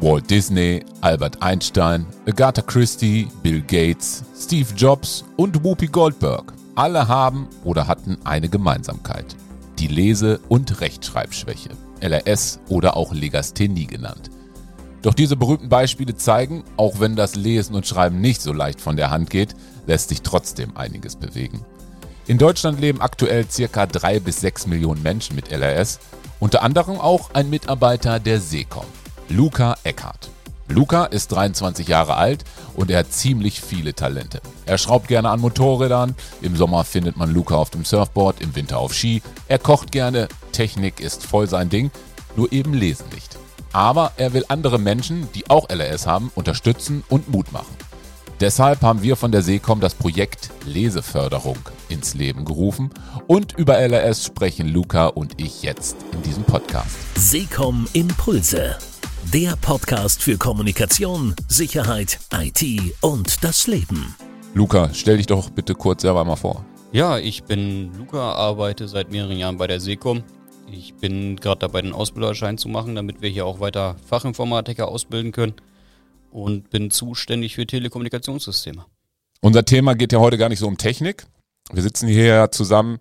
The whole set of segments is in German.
Walt Disney, Albert Einstein, Agatha Christie, Bill Gates, Steve Jobs und Whoopi Goldberg. Alle haben oder hatten eine Gemeinsamkeit. Die Lese- und Rechtschreibschwäche, LRS oder auch Legasthenie genannt. Doch diese berühmten Beispiele zeigen, auch wenn das Lesen und Schreiben nicht so leicht von der Hand geht, lässt sich trotzdem einiges bewegen. In Deutschland leben aktuell ca. 3 bis 6 Millionen Menschen mit LRS, unter anderem auch ein Mitarbeiter der Seecom. Luca Eckhardt. Luca ist 23 Jahre alt und er hat ziemlich viele Talente. Er schraubt gerne an Motorrädern, im Sommer findet man Luca auf dem Surfboard, im Winter auf Ski. Er kocht gerne, Technik ist voll sein Ding, nur eben lesen nicht. Aber er will andere Menschen, die auch LRS haben, unterstützen und Mut machen. Deshalb haben wir von der Seecom das Projekt Leseförderung ins Leben gerufen und über LRS sprechen Luca und ich jetzt in diesem Podcast. Seecom Impulse der Podcast für Kommunikation, Sicherheit, IT und das Leben. Luca, stell dich doch bitte kurz selber mal vor. Ja, ich bin Luca, arbeite seit mehreren Jahren bei der Sekom. Ich bin gerade dabei, den Ausbilderschein zu machen, damit wir hier auch weiter Fachinformatiker ausbilden können und bin zuständig für Telekommunikationssysteme. Unser Thema geht ja heute gar nicht so um Technik. Wir sitzen hier zusammen,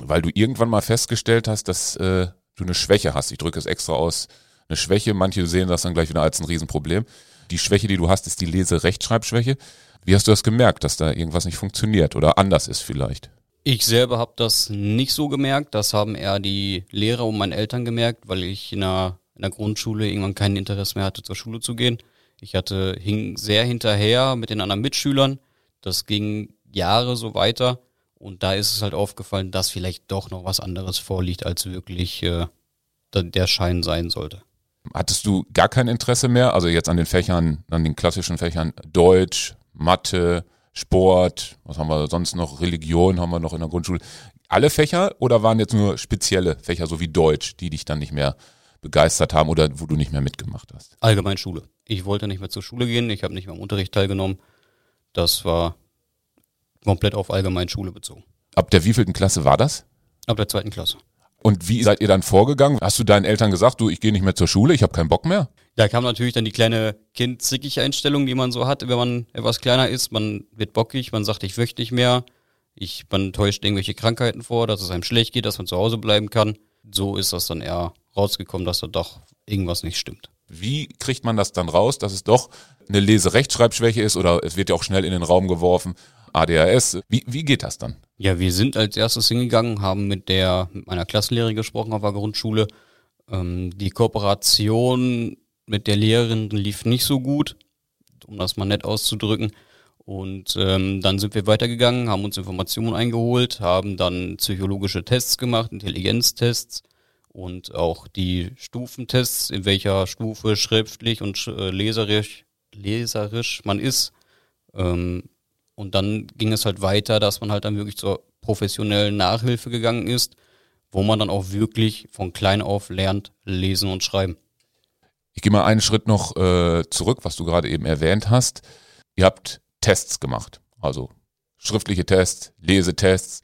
weil du irgendwann mal festgestellt hast, dass äh, du eine Schwäche hast. Ich drücke es extra aus eine Schwäche. Manche sehen das dann gleich wieder als ein Riesenproblem. Die Schwäche, die du hast, ist die Lese-Rechtschreibschwäche. Wie hast du das gemerkt, dass da irgendwas nicht funktioniert oder anders ist vielleicht? Ich selber habe das nicht so gemerkt. Das haben eher die Lehrer und meine Eltern gemerkt, weil ich in der, in der Grundschule irgendwann kein Interesse mehr hatte, zur Schule zu gehen. Ich hatte, hing sehr hinterher mit den anderen Mitschülern. Das ging Jahre so weiter. Und da ist es halt aufgefallen, dass vielleicht doch noch was anderes vorliegt, als wirklich äh, der Schein sein sollte. Hattest du gar kein Interesse mehr? Also jetzt an den Fächern, an den klassischen Fächern Deutsch, Mathe, Sport, was haben wir sonst noch? Religion haben wir noch in der Grundschule. Alle Fächer oder waren jetzt nur spezielle Fächer, so wie Deutsch, die dich dann nicht mehr begeistert haben oder wo du nicht mehr mitgemacht hast? Allgemein Schule. Ich wollte nicht mehr zur Schule gehen, ich habe nicht mehr am Unterricht teilgenommen. Das war komplett auf Allgemeinschule bezogen. Ab der wievielten Klasse war das? Ab der zweiten Klasse. Und wie seid ihr dann vorgegangen? Hast du deinen Eltern gesagt, du, ich gehe nicht mehr zur Schule, ich habe keinen Bock mehr? Da kam natürlich dann die kleine kindzickige Einstellung, die man so hat, wenn man etwas kleiner ist. Man wird bockig, man sagt, ich möchte nicht mehr. Ich, man täuscht irgendwelche Krankheiten vor, dass es einem schlecht geht, dass man zu Hause bleiben kann. So ist das dann eher rausgekommen, dass da doch irgendwas nicht stimmt. Wie kriegt man das dann raus, dass es doch eine Leserechtschreibschwäche ist oder es wird ja auch schnell in den Raum geworfen, ADHS. Wie, wie geht das dann? Ja, wir sind als erstes hingegangen, haben mit der mit meiner Klassenlehrerin gesprochen auf der Grundschule. Ähm, die Kooperation mit der Lehrerin lief nicht so gut, um das mal nett auszudrücken. Und ähm, dann sind wir weitergegangen, haben uns Informationen eingeholt, haben dann psychologische Tests gemacht, Intelligenztests und auch die Stufentests, in welcher Stufe schriftlich und äh, leserisch, leserisch man ist. Ähm, und dann ging es halt weiter, dass man halt dann wirklich zur professionellen Nachhilfe gegangen ist, wo man dann auch wirklich von klein auf lernt, lesen und schreiben. Ich gehe mal einen Schritt noch äh, zurück, was du gerade eben erwähnt hast. Ihr habt Tests gemacht, also schriftliche Tests, Lesetests,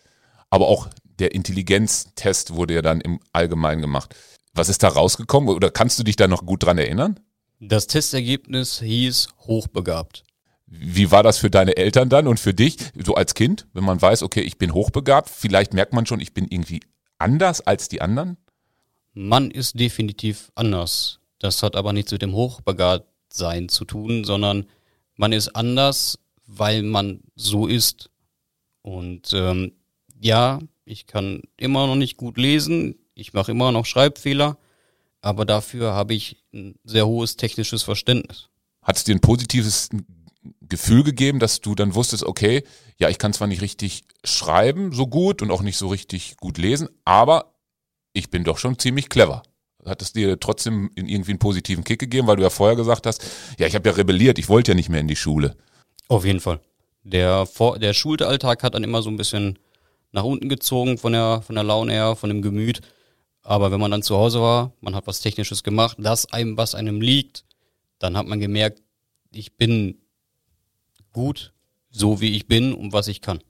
aber auch der Intelligenztest wurde ja dann im Allgemeinen gemacht. Was ist da rausgekommen oder kannst du dich da noch gut dran erinnern? Das Testergebnis hieß hochbegabt. Wie war das für deine Eltern dann und für dich, so als Kind, wenn man weiß, okay, ich bin hochbegabt, vielleicht merkt man schon, ich bin irgendwie anders als die anderen? Man ist definitiv anders. Das hat aber nichts mit dem Hochbegabtsein zu tun, sondern man ist anders, weil man so ist. Und ähm, ja, ich kann immer noch nicht gut lesen, ich mache immer noch Schreibfehler, aber dafür habe ich ein sehr hohes technisches Verständnis. Hat es dir ein positives Gefühl gegeben, dass du dann wusstest, okay, ja, ich kann zwar nicht richtig schreiben so gut und auch nicht so richtig gut lesen, aber ich bin doch schon ziemlich clever. Hat es dir trotzdem irgendwie einen positiven Kick gegeben, weil du ja vorher gesagt hast, ja, ich habe ja rebelliert, ich wollte ja nicht mehr in die Schule. Auf jeden Fall. Der, Vor der Schulalltag hat dann immer so ein bisschen nach unten gezogen von der, von der Laune her, von dem Gemüt. Aber wenn man dann zu Hause war, man hat was Technisches gemacht, das einem, was einem liegt, dann hat man gemerkt, ich bin gut, so wie ich bin und was ich kann.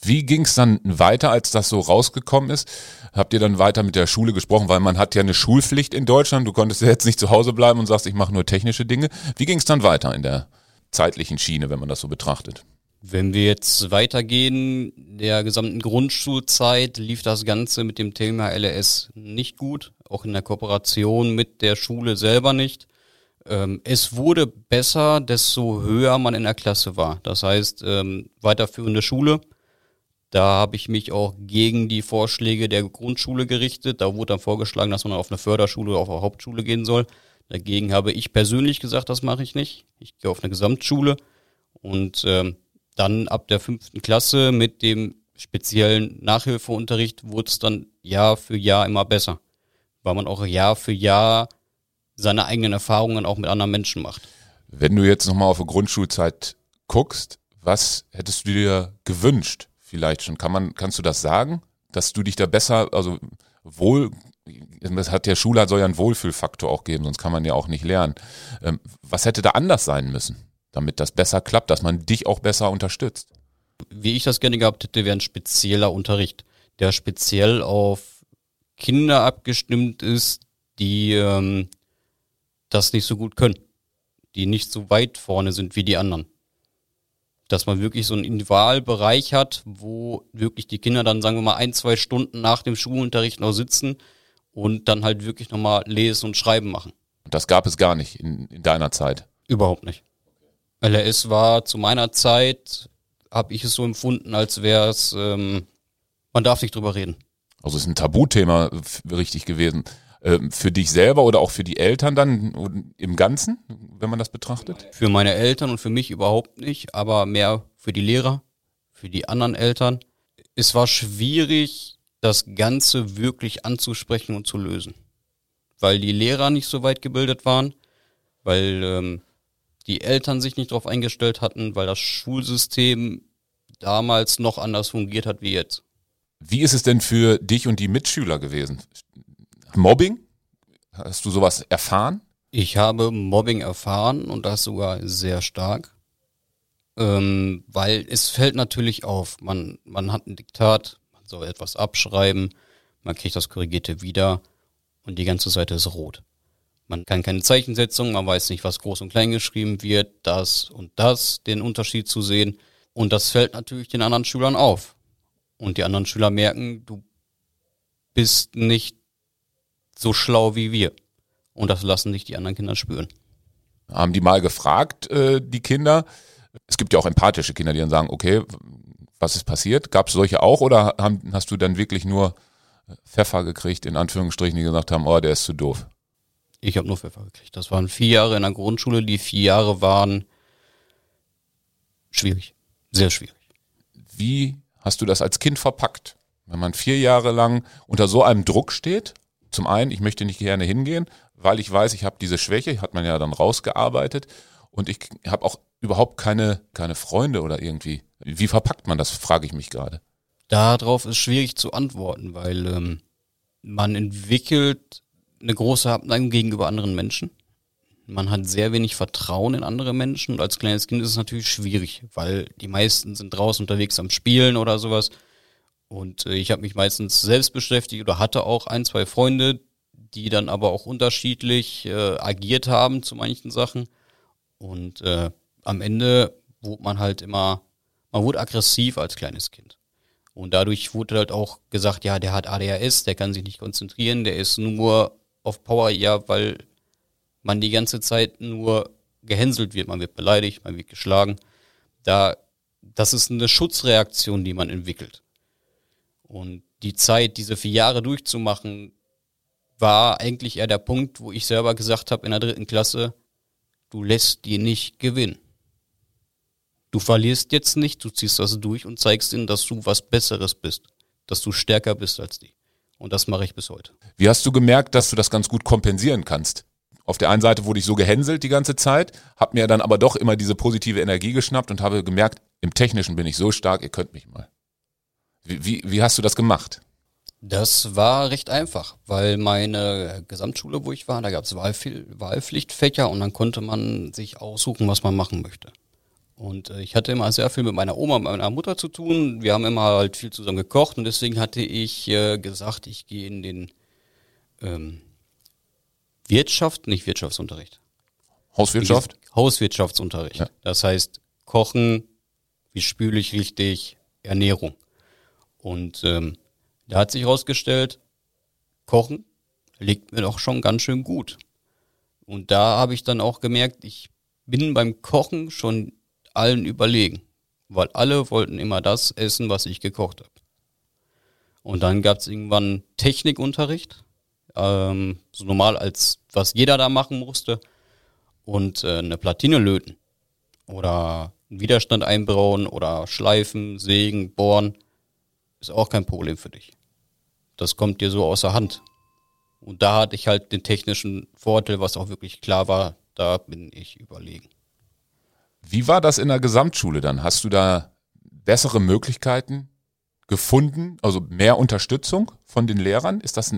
Wie ging es dann weiter, als das so rausgekommen ist? Habt ihr dann weiter mit der Schule gesprochen, weil man hat ja eine Schulpflicht in Deutschland. Du konntest ja jetzt nicht zu Hause bleiben und sagst, ich mache nur technische Dinge. Wie ging es dann weiter in der zeitlichen Schiene, wenn man das so betrachtet? Wenn wir jetzt weitergehen, der gesamten Grundschulzeit lief das Ganze mit dem Thema LRS nicht gut, auch in der Kooperation mit der Schule selber nicht. Ähm, es wurde besser, desto höher man in der Klasse war. Das heißt, ähm, weiterführende Schule. Da habe ich mich auch gegen die Vorschläge der Grundschule gerichtet. Da wurde dann vorgeschlagen, dass man auf eine Förderschule oder auf eine Hauptschule gehen soll. Dagegen habe ich persönlich gesagt, das mache ich nicht. Ich gehe auf eine Gesamtschule und ähm, dann ab der fünften Klasse mit dem speziellen Nachhilfeunterricht wurde es dann Jahr für Jahr immer besser, weil man auch Jahr für Jahr seine eigenen Erfahrungen auch mit anderen Menschen macht. Wenn du jetzt nochmal auf die Grundschulzeit guckst, was hättest du dir gewünscht? Vielleicht schon. Kann man, kannst du das sagen? Dass du dich da besser, also wohl, das hat der Schule soll ja einen Wohlfühlfaktor auch geben, sonst kann man ja auch nicht lernen. Ähm, was hätte da anders sein müssen? damit das besser klappt, dass man dich auch besser unterstützt? Wie ich das gerne gehabt hätte, wäre ein spezieller Unterricht, der speziell auf Kinder abgestimmt ist, die ähm, das nicht so gut können, die nicht so weit vorne sind wie die anderen. Dass man wirklich so einen Individualbereich hat, wo wirklich die Kinder dann, sagen wir mal, ein, zwei Stunden nach dem Schulunterricht noch sitzen und dann halt wirklich nochmal lesen und schreiben machen. Das gab es gar nicht in, in deiner Zeit? Überhaupt nicht. LRS war zu meiner Zeit, habe ich es so empfunden, als wäre es, ähm, man darf nicht drüber reden. Also es ist ein Tabuthema richtig gewesen. Ähm, für dich selber oder auch für die Eltern dann im Ganzen, wenn man das betrachtet? Für meine Eltern und für mich überhaupt nicht, aber mehr für die Lehrer, für die anderen Eltern. Es war schwierig, das Ganze wirklich anzusprechen und zu lösen. Weil die Lehrer nicht so weit gebildet waren, weil ähm, die Eltern sich nicht darauf eingestellt hatten, weil das Schulsystem damals noch anders fungiert hat wie jetzt. Wie ist es denn für dich und die Mitschüler gewesen? Mobbing? Hast du sowas erfahren? Ich habe Mobbing erfahren und das sogar sehr stark. Ähm, weil es fällt natürlich auf, man, man hat ein Diktat, man soll etwas abschreiben, man kriegt das Korrigierte wieder und die ganze Seite ist rot. Man kann keine Zeichensetzung, man weiß nicht, was groß und klein geschrieben wird, das und das, den Unterschied zu sehen. Und das fällt natürlich den anderen Schülern auf. Und die anderen Schüler merken, du bist nicht so schlau wie wir. Und das lassen sich die anderen Kinder spüren. Haben die mal gefragt, äh, die Kinder? Es gibt ja auch empathische Kinder, die dann sagen, okay, was ist passiert? Gab es solche auch oder haben, hast du dann wirklich nur Pfeffer gekriegt, in Anführungsstrichen, die gesagt haben, oh, der ist zu doof? Ich habe nur Pfeffer gekriegt. Das waren vier Jahre in der Grundschule. Die vier Jahre waren schwierig. Sehr schwierig. Wie hast du das als Kind verpackt? Wenn man vier Jahre lang unter so einem Druck steht, zum einen, ich möchte nicht gerne hingehen, weil ich weiß, ich habe diese Schwäche, hat man ja dann rausgearbeitet und ich habe auch überhaupt keine, keine Freunde oder irgendwie. Wie verpackt man das, frage ich mich gerade. Darauf ist schwierig zu antworten, weil ähm, man entwickelt eine große Abneigung gegenüber anderen Menschen. Man hat sehr wenig Vertrauen in andere Menschen und als kleines Kind ist es natürlich schwierig, weil die meisten sind draußen unterwegs am Spielen oder sowas. Und äh, ich habe mich meistens selbst beschäftigt oder hatte auch ein, zwei Freunde, die dann aber auch unterschiedlich äh, agiert haben zu manchen Sachen. Und äh, am Ende wurde man halt immer, man wurde aggressiv als kleines Kind. Und dadurch wurde halt auch gesagt, ja, der hat ADHS, der kann sich nicht konzentrieren, der ist nur auf Power ja, weil man die ganze Zeit nur gehänselt wird, man wird beleidigt, man wird geschlagen. Da, das ist eine Schutzreaktion, die man entwickelt. Und die Zeit, diese vier Jahre durchzumachen, war eigentlich eher der Punkt, wo ich selber gesagt habe in der dritten Klasse, du lässt die nicht gewinnen. Du verlierst jetzt nicht, du ziehst das durch und zeigst ihnen, dass du was Besseres bist, dass du stärker bist als die. Und das mache ich bis heute. Wie hast du gemerkt, dass du das ganz gut kompensieren kannst? Auf der einen Seite wurde ich so gehänselt die ganze Zeit, habe mir dann aber doch immer diese positive Energie geschnappt und habe gemerkt, im Technischen bin ich so stark, ihr könnt mich mal. Wie, wie, wie hast du das gemacht? Das war recht einfach, weil meine Gesamtschule, wo ich war, da gab es Wahlpflichtfächer und dann konnte man sich aussuchen, was man machen möchte. Und äh, ich hatte immer sehr viel mit meiner Oma und meiner Mutter zu tun. Wir haben immer halt viel zusammen gekocht und deswegen hatte ich äh, gesagt, ich gehe in den ähm, Wirtschaft, nicht Wirtschaftsunterricht. Hauswirtschaft? Hauswirtschaftsunterricht. Ja. Das heißt, Kochen, wie spüle ich richtig, Ernährung. Und ähm, da hat sich herausgestellt, Kochen liegt mir doch schon ganz schön gut. Und da habe ich dann auch gemerkt, ich bin beim Kochen schon allen überlegen, weil alle wollten immer das essen, was ich gekocht habe. Und dann gab es irgendwann Technikunterricht, ähm, so normal als was jeder da machen musste, und äh, eine Platine löten oder einen Widerstand einbrauen oder schleifen, sägen, bohren, ist auch kein Problem für dich. Das kommt dir so außer Hand. Und da hatte ich halt den technischen Vorteil, was auch wirklich klar war, da bin ich überlegen. Wie war das in der Gesamtschule dann? Hast du da bessere Möglichkeiten gefunden, also mehr Unterstützung von den Lehrern? Ist das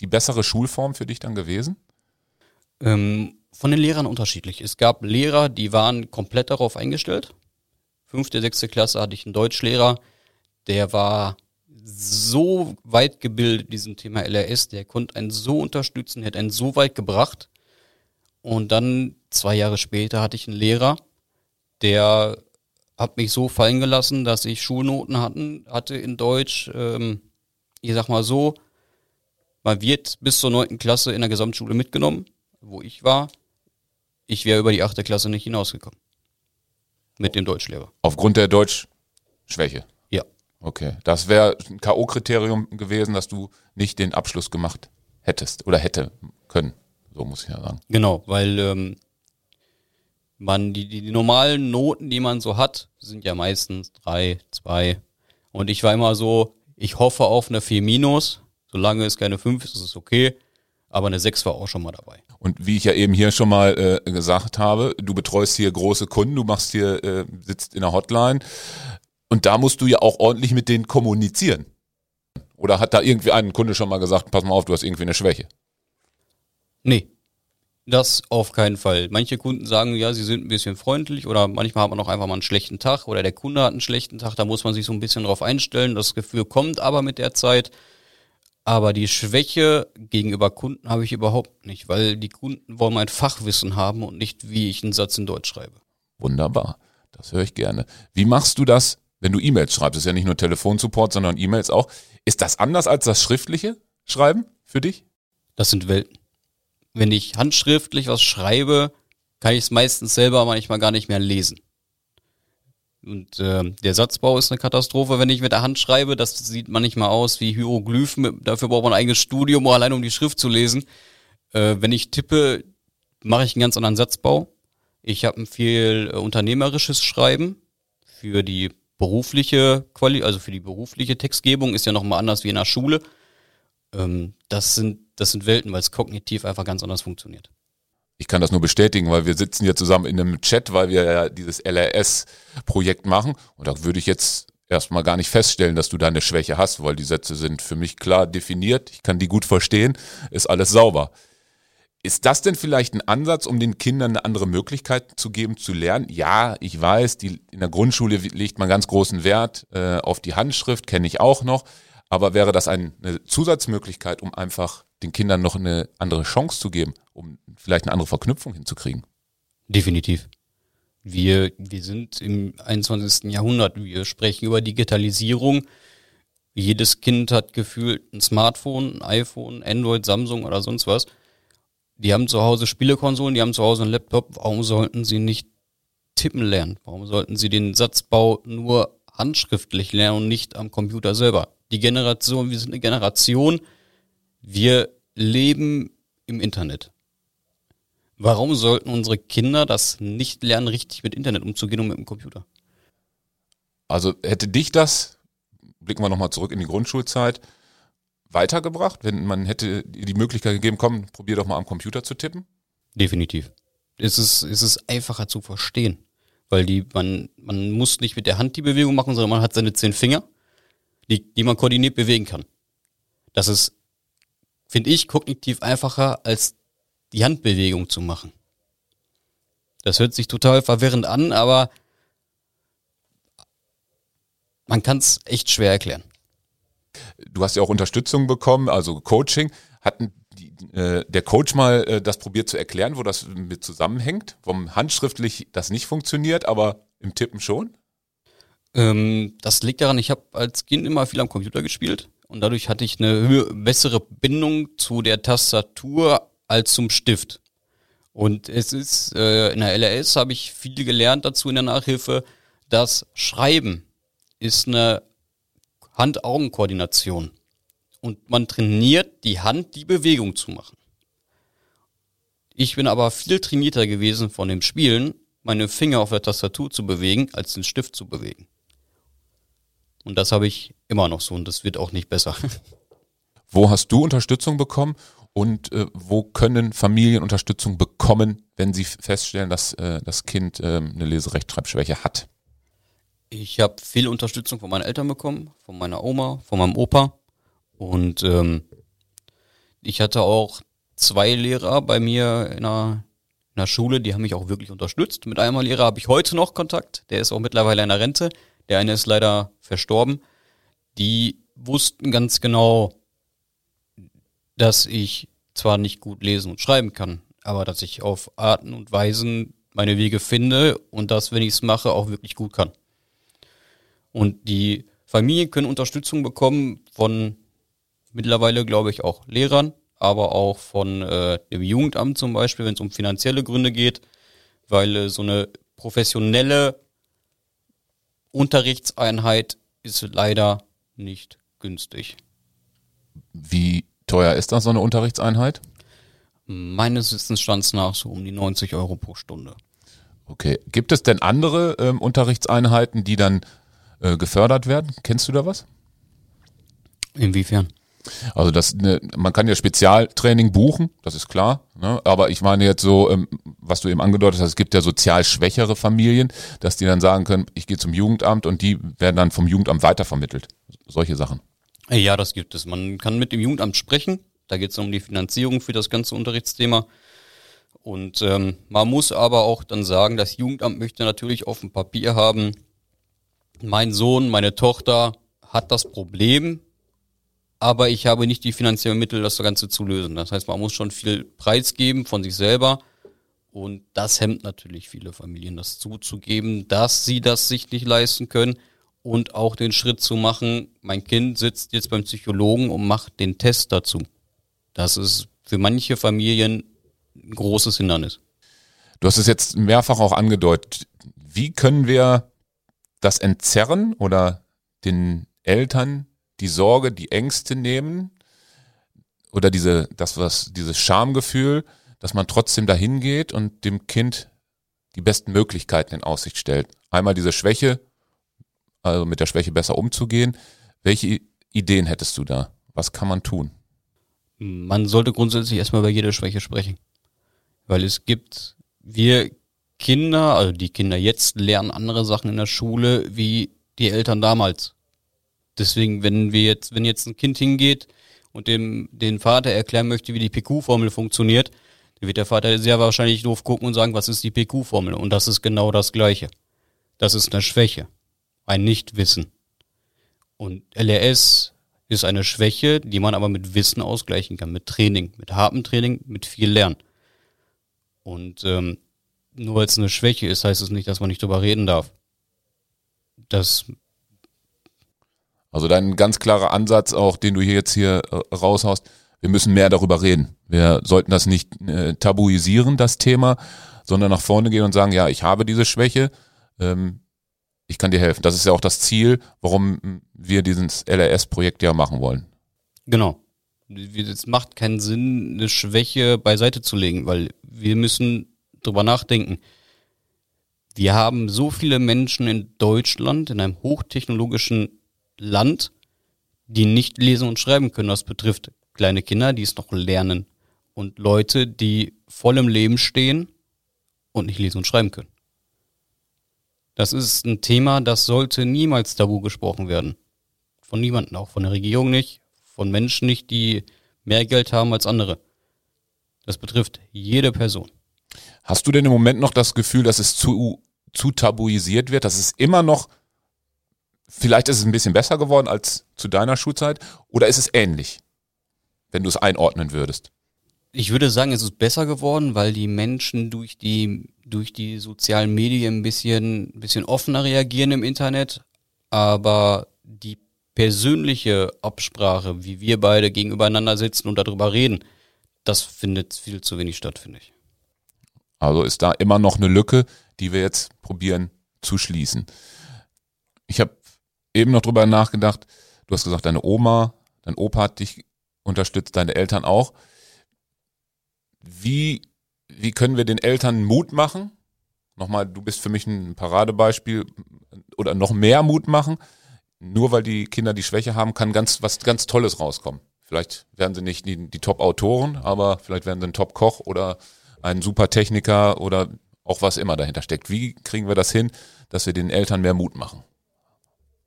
die bessere Schulform für dich dann gewesen? Ähm, von den Lehrern unterschiedlich. Es gab Lehrer, die waren komplett darauf eingestellt. Fünfte, sechste Klasse hatte ich einen Deutschlehrer, der war so weit gebildet diesem Thema LRS, der konnte einen so unterstützen, hätte einen so weit gebracht. Und dann zwei Jahre später hatte ich einen Lehrer, der hat mich so fallen gelassen, dass ich Schulnoten hatten, hatte in Deutsch, ähm, ich sag mal so, man wird bis zur neunten Klasse in der Gesamtschule mitgenommen, wo ich war. Ich wäre über die achte Klasse nicht hinausgekommen. Mit dem Deutschlehrer. Aufgrund der Deutschschwäche. Okay. Das wäre ein K.O.-Kriterium gewesen, dass du nicht den Abschluss gemacht hättest oder hätte können. So muss ich ja sagen. Genau, weil ähm, man die, die, die normalen Noten, die man so hat, sind ja meistens drei, zwei. Und ich war immer so, ich hoffe auf eine 4 minus. Solange es keine 5 ist, ist es okay. Aber eine 6 war auch schon mal dabei. Und wie ich ja eben hier schon mal äh, gesagt habe, du betreust hier große Kunden, du machst hier, äh, sitzt in der Hotline und da musst du ja auch ordentlich mit denen kommunizieren. Oder hat da irgendwie ein Kunde schon mal gesagt, pass mal auf, du hast irgendwie eine Schwäche? Nee, das auf keinen Fall. Manche Kunden sagen, ja, sie sind ein bisschen freundlich oder manchmal hat man auch einfach mal einen schlechten Tag oder der Kunde hat einen schlechten Tag, da muss man sich so ein bisschen drauf einstellen. Das Gefühl kommt aber mit der Zeit. Aber die Schwäche gegenüber Kunden habe ich überhaupt nicht, weil die Kunden wollen mein Fachwissen haben und nicht, wie ich einen Satz in Deutsch schreibe. Wunderbar. Das höre ich gerne. Wie machst du das, wenn du E-Mails schreibst? Ist ja nicht nur Telefonsupport, sondern E-Mails auch. Ist das anders als das schriftliche Schreiben für dich? Das sind Welten. Wenn ich handschriftlich was schreibe, kann ich es meistens selber manchmal gar nicht mehr lesen. Und äh, der Satzbau ist eine Katastrophe, wenn ich mit der Hand schreibe. Das sieht manchmal aus wie Hieroglyphen. Dafür braucht man ein eigenes Studium, allein um die Schrift zu lesen. Äh, wenn ich tippe, mache ich einen ganz anderen Satzbau. Ich habe ein viel äh, unternehmerisches Schreiben für die berufliche Quali, also für die berufliche Textgebung ist ja nochmal anders wie in der Schule. Ähm, das sind das sind Welten, weil es kognitiv einfach ganz anders funktioniert. Ich kann das nur bestätigen, weil wir sitzen hier zusammen in einem Chat, weil wir ja dieses LRS-Projekt machen. Und da würde ich jetzt erstmal gar nicht feststellen, dass du da eine Schwäche hast, weil die Sätze sind für mich klar definiert. Ich kann die gut verstehen. Ist alles sauber. Ist das denn vielleicht ein Ansatz, um den Kindern eine andere Möglichkeit zu geben, zu lernen? Ja, ich weiß, die, in der Grundschule legt man ganz großen Wert äh, auf die Handschrift, kenne ich auch noch. Aber wäre das ein, eine Zusatzmöglichkeit, um einfach den Kindern noch eine andere Chance zu geben, um vielleicht eine andere Verknüpfung hinzukriegen? Definitiv. Wir, wir sind im 21. Jahrhundert. Wir sprechen über Digitalisierung. Jedes Kind hat gefühlt ein Smartphone, ein iPhone, Android, Samsung oder sonst was. Die haben zu Hause Spielekonsolen, die haben zu Hause einen Laptop. Warum sollten sie nicht tippen lernen? Warum sollten sie den Satzbau nur handschriftlich lernen und nicht am Computer selber? Die Generation, wir sind eine Generation, wir leben im Internet. Warum sollten unsere Kinder das nicht lernen, richtig mit Internet umzugehen und mit dem Computer? Also hätte dich das, blicken wir nochmal zurück in die Grundschulzeit, weitergebracht, wenn man hätte die Möglichkeit gegeben, komm, probier doch mal am Computer zu tippen? Definitiv. Es ist, es ist einfacher zu verstehen, weil die, man, man muss nicht mit der Hand die Bewegung machen, sondern man hat seine zehn Finger, die, die man koordiniert bewegen kann. Das ist, finde ich, kognitiv einfacher, als die Handbewegung zu machen. Das hört sich total verwirrend an, aber man kann es echt schwer erklären. Du hast ja auch Unterstützung bekommen, also Coaching. Hatten die, äh, der Coach mal äh, das probiert zu erklären, wo das mit zusammenhängt? Warum handschriftlich das nicht funktioniert, aber im Tippen schon? Ähm, das liegt daran, ich habe als Kind immer viel am Computer gespielt und dadurch hatte ich eine bessere Bindung zu der Tastatur als zum Stift. Und es ist, äh, in der LRS habe ich viel gelernt dazu in der Nachhilfe, dass Schreiben ist eine Hand-Augen-Koordination. Und man trainiert die Hand, die Bewegung zu machen. Ich bin aber viel trainierter gewesen von dem Spielen, meine Finger auf der Tastatur zu bewegen, als den Stift zu bewegen. Und das habe ich immer noch so und das wird auch nicht besser. Wo hast du Unterstützung bekommen und äh, wo können Familien Unterstützung bekommen, wenn sie feststellen, dass äh, das Kind äh, eine Leserechtschreibschwäche hat? Ich habe viel Unterstützung von meinen Eltern bekommen, von meiner Oma, von meinem Opa. Und ähm, ich hatte auch zwei Lehrer bei mir in der, in der Schule, die haben mich auch wirklich unterstützt. Mit einem Lehrer habe ich heute noch Kontakt, der ist auch mittlerweile in der Rente. Der eine ist leider verstorben. Die wussten ganz genau, dass ich zwar nicht gut lesen und schreiben kann, aber dass ich auf Arten und Weisen meine Wege finde und das, wenn ich es mache, auch wirklich gut kann. Und die Familien können Unterstützung bekommen von mittlerweile, glaube ich, auch Lehrern, aber auch von äh, dem Jugendamt zum Beispiel, wenn es um finanzielle Gründe geht, weil äh, so eine professionelle Unterrichtseinheit ist leider nicht günstig. Wie teuer ist das, so eine Unterrichtseinheit? Meines Wissensstands nach so um die 90 Euro pro Stunde. Okay. Gibt es denn andere ähm, Unterrichtseinheiten, die dann äh, gefördert werden. Kennst du da was? Inwiefern? Also das, ne, man kann ja Spezialtraining buchen, das ist klar. Ne? Aber ich meine jetzt so, ähm, was du eben angedeutet hast, es gibt ja sozial schwächere Familien, dass die dann sagen können, ich gehe zum Jugendamt und die werden dann vom Jugendamt weitervermittelt. Solche Sachen. Ja, das gibt es. Man kann mit dem Jugendamt sprechen. Da geht es um die Finanzierung für das ganze Unterrichtsthema. Und ähm, man muss aber auch dann sagen, das Jugendamt möchte natürlich auf dem Papier haben, mein Sohn, meine Tochter hat das Problem, aber ich habe nicht die finanziellen Mittel, das Ganze zu lösen. Das heißt, man muss schon viel Preis geben von sich selber. Und das hemmt natürlich viele Familien, das zuzugeben, dass sie das sich nicht leisten können und auch den Schritt zu machen, mein Kind sitzt jetzt beim Psychologen und macht den Test dazu. Das ist für manche Familien ein großes Hindernis. Du hast es jetzt mehrfach auch angedeutet. Wie können wir das Entzerren oder den Eltern die Sorge, die Ängste nehmen oder diese, das was, dieses Schamgefühl, dass man trotzdem dahin geht und dem Kind die besten Möglichkeiten in Aussicht stellt. Einmal diese Schwäche, also mit der Schwäche besser umzugehen. Welche Ideen hättest du da? Was kann man tun? Man sollte grundsätzlich erstmal über jede Schwäche sprechen. Weil es gibt, wir Kinder, also die Kinder jetzt lernen andere Sachen in der Schule wie die Eltern damals. Deswegen, wenn wir jetzt, wenn jetzt ein Kind hingeht und dem den Vater erklären möchte, wie die PQ-Formel funktioniert, dann wird der Vater sehr wahrscheinlich doof gucken und sagen, was ist die PQ-Formel? Und das ist genau das Gleiche. Das ist eine Schwäche, ein Nichtwissen. Und LRS ist eine Schwäche, die man aber mit Wissen ausgleichen kann, mit Training, mit hartem Training, mit viel Lernen. Und ähm, nur weil es eine Schwäche ist, heißt es nicht, dass man nicht drüber reden darf. Das. Also dein ganz klarer Ansatz auch, den du hier jetzt hier äh, raushaust, wir müssen mehr darüber reden. Wir sollten das nicht äh, tabuisieren, das Thema, sondern nach vorne gehen und sagen, ja, ich habe diese Schwäche, ähm, ich kann dir helfen. Das ist ja auch das Ziel, warum wir dieses LRS-Projekt ja machen wollen. Genau. Es macht keinen Sinn, eine Schwäche beiseite zu legen, weil wir müssen drüber nachdenken. Wir haben so viele Menschen in Deutschland, in einem hochtechnologischen Land, die nicht lesen und schreiben können. Das betrifft kleine Kinder, die es noch lernen und Leute, die voll im Leben stehen und nicht lesen und schreiben können. Das ist ein Thema, das sollte niemals tabu gesprochen werden. Von niemandem, auch von der Regierung nicht, von Menschen nicht, die mehr Geld haben als andere. Das betrifft jede Person. Hast du denn im Moment noch das Gefühl, dass es zu, zu tabuisiert wird, dass es immer noch vielleicht ist es ein bisschen besser geworden als zu deiner Schulzeit oder ist es ähnlich, wenn du es einordnen würdest? Ich würde sagen, es ist besser geworden, weil die Menschen durch die, durch die sozialen Medien ein bisschen, bisschen offener reagieren im Internet. Aber die persönliche Absprache, wie wir beide gegenübereinander sitzen und darüber reden, das findet viel zu wenig statt, finde ich. Also ist da immer noch eine Lücke, die wir jetzt probieren zu schließen. Ich habe eben noch drüber nachgedacht, du hast gesagt, deine Oma, dein Opa hat dich unterstützt, deine Eltern auch. Wie, wie können wir den Eltern Mut machen? Nochmal, du bist für mich ein Paradebeispiel oder noch mehr Mut machen. Nur weil die Kinder die Schwäche haben, kann ganz was ganz Tolles rauskommen. Vielleicht werden sie nicht die, die Top-Autoren, aber vielleicht werden sie ein Top-Koch oder ein super Techniker oder auch was immer dahinter steckt. Wie kriegen wir das hin, dass wir den Eltern mehr Mut machen?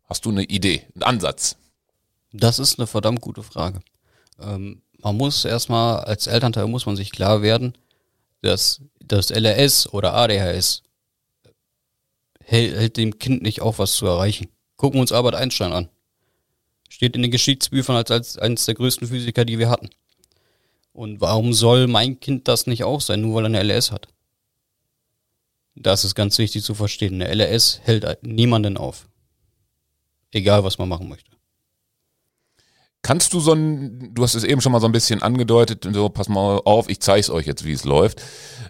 Hast du eine Idee, einen Ansatz? Das ist eine verdammt gute Frage. Ähm, man muss erstmal, als Elternteil muss man sich klar werden, dass das LRS oder ADHS hält, dem Kind nicht auf, was zu erreichen. Gucken wir uns Albert Einstein an. Steht in den Geschichtsbüchern als, als eines der größten Physiker, die wir hatten. Und warum soll mein Kind das nicht auch sein, nur weil er eine LS hat? Das ist ganz wichtig zu verstehen. Eine LRS hält niemanden auf. Egal, was man machen möchte. Kannst du so ein, du hast es eben schon mal so ein bisschen angedeutet, so pass mal auf, ich zeige es euch jetzt, wie es läuft.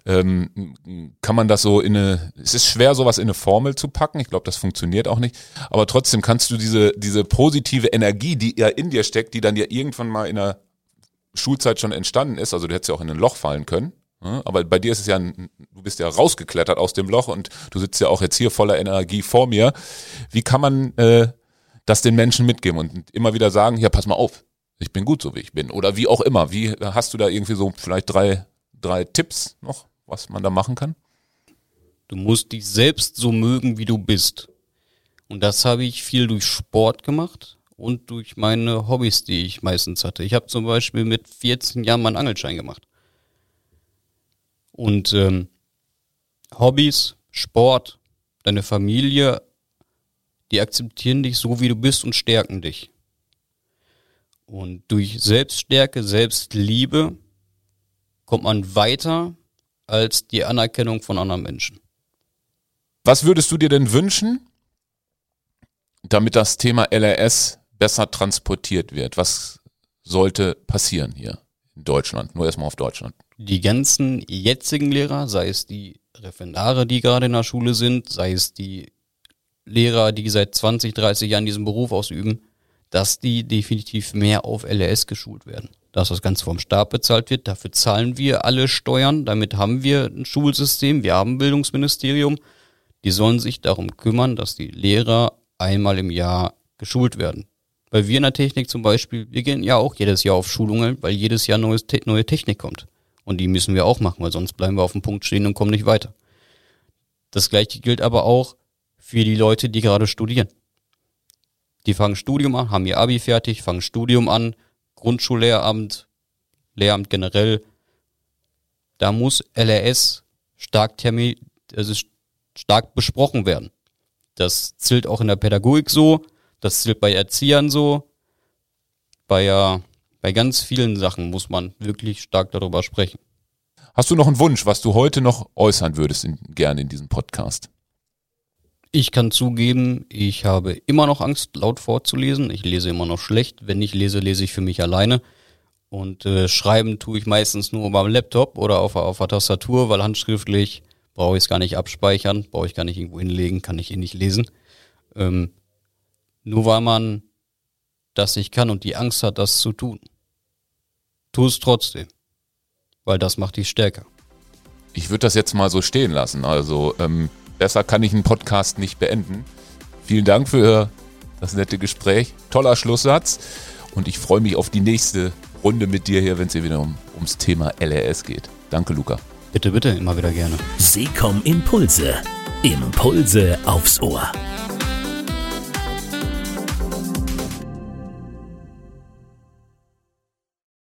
Ähm, kann man das so in eine, es ist schwer, sowas in eine Formel zu packen. Ich glaube, das funktioniert auch nicht. Aber trotzdem kannst du diese, diese positive Energie, die ja in dir steckt, die dann ja irgendwann mal in der Schulzeit schon entstanden ist, also du hättest ja auch in ein Loch fallen können, aber bei dir ist es ja, ein, du bist ja rausgeklettert aus dem Loch und du sitzt ja auch jetzt hier voller Energie vor mir. Wie kann man äh, das den Menschen mitgeben und immer wieder sagen, ja, pass mal auf, ich bin gut so wie ich bin. Oder wie auch immer. Wie hast du da irgendwie so vielleicht drei, drei Tipps noch, was man da machen kann? Du musst dich selbst so mögen, wie du bist. Und das habe ich viel durch Sport gemacht und durch meine Hobbys, die ich meistens hatte. Ich habe zum Beispiel mit 14 Jahren meinen Angelschein gemacht. Und ähm, Hobbys, Sport, deine Familie, die akzeptieren dich so, wie du bist und stärken dich. Und durch Selbststärke, Selbstliebe kommt man weiter als die Anerkennung von anderen Menschen. Was würdest du dir denn wünschen, damit das Thema LRS besser transportiert wird? Was sollte passieren hier in Deutschland? Nur erstmal auf Deutschland. Die ganzen jetzigen Lehrer, sei es die Referendare, die gerade in der Schule sind, sei es die Lehrer, die seit 20, 30 Jahren diesen Beruf ausüben, dass die definitiv mehr auf LRS geschult werden. Dass das Ganze vom Staat bezahlt wird, dafür zahlen wir alle Steuern, damit haben wir ein Schulsystem, wir haben ein Bildungsministerium. Die sollen sich darum kümmern, dass die Lehrer einmal im Jahr geschult werden. Weil wir in der Technik zum Beispiel, wir gehen ja auch jedes Jahr auf Schulungen, weil jedes Jahr neues, neue Technik kommt. Und die müssen wir auch machen, weil sonst bleiben wir auf dem Punkt stehen und kommen nicht weiter. Das gleiche gilt aber auch für die Leute, die gerade studieren. Die fangen Studium an, haben ihr Abi fertig, fangen Studium an, Grundschullehramt, Lehramt generell. Da muss LRS stark, also stark besprochen werden. Das zählt auch in der Pädagogik so, das zählt bei Erziehern so. Bei, äh, bei ganz vielen Sachen muss man wirklich stark darüber sprechen. Hast du noch einen Wunsch, was du heute noch äußern würdest, in, gerne in diesem Podcast? Ich kann zugeben, ich habe immer noch Angst, laut vorzulesen. Ich lese immer noch schlecht. Wenn ich lese, lese ich für mich alleine. Und äh, schreiben tue ich meistens nur beim Laptop oder auf, auf der Tastatur, weil handschriftlich brauche ich es gar nicht abspeichern, brauche ich gar nicht irgendwo hinlegen, kann ich eh nicht lesen. Ähm, nur weil man das nicht kann und die Angst hat, das zu tun. Tu es trotzdem, weil das macht dich stärker. Ich würde das jetzt mal so stehen lassen. Also ähm, Besser kann ich einen Podcast nicht beenden. Vielen Dank für das nette Gespräch. Toller Schlusssatz. Und ich freue mich auf die nächste Runde mit dir hier, wenn es hier wieder um, ums Thema LRS geht. Danke, Luca. Bitte, bitte, immer wieder gerne. Seekom Impulse. Impulse aufs Ohr.